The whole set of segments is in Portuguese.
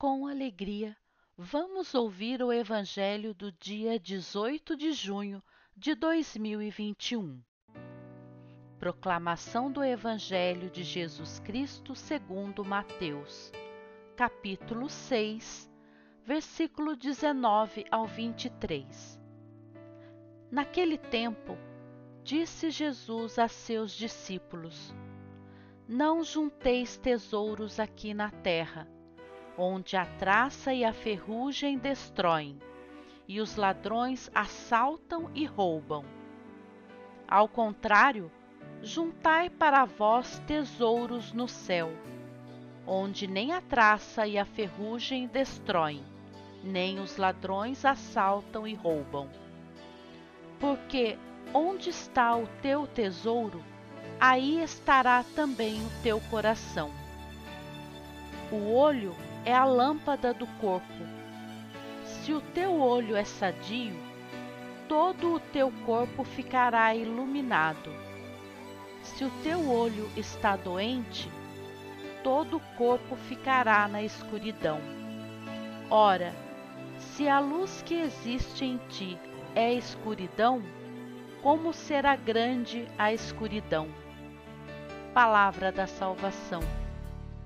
com alegria, vamos ouvir o Evangelho do dia 18 de junho de 2021. Proclamação do Evangelho de Jesus Cristo segundo Mateus, capítulo 6, versículo 19 ao 23. Naquele tempo, disse Jesus a seus discípulos: Não junteis tesouros aqui na terra onde a traça e a ferrugem destroem, e os ladrões assaltam e roubam. Ao contrário, juntai para vós tesouros no céu, onde nem a traça e a ferrugem destroem, nem os ladrões assaltam e roubam. Porque onde está o teu tesouro, aí estará também o teu coração. O olho é a lâmpada do corpo. Se o teu olho é sadio, todo o teu corpo ficará iluminado. Se o teu olho está doente, todo o corpo ficará na escuridão. Ora, se a luz que existe em ti é escuridão, como será grande a escuridão? Palavra da salvação.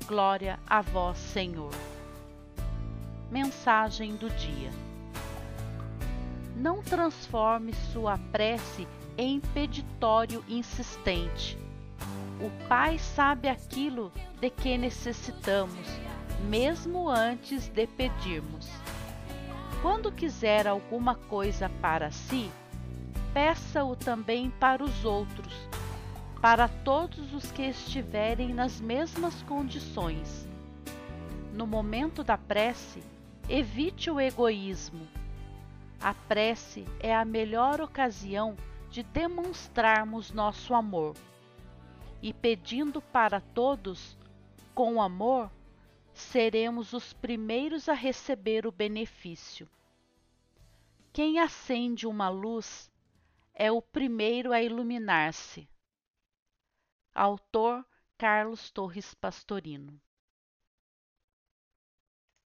Glória a vós, Senhor. Mensagem do dia. Não transforme sua prece em peditório insistente. O Pai sabe aquilo de que necessitamos, mesmo antes de pedirmos. Quando quiser alguma coisa para si, peça-o também para os outros para todos os que estiverem nas mesmas condições. No momento da prece, evite o egoísmo. A prece é a melhor ocasião de demonstrarmos nosso amor. E pedindo para todos, com amor, seremos os primeiros a receber o benefício. Quem acende uma luz é o primeiro a iluminar-se. Autor Carlos Torres Pastorino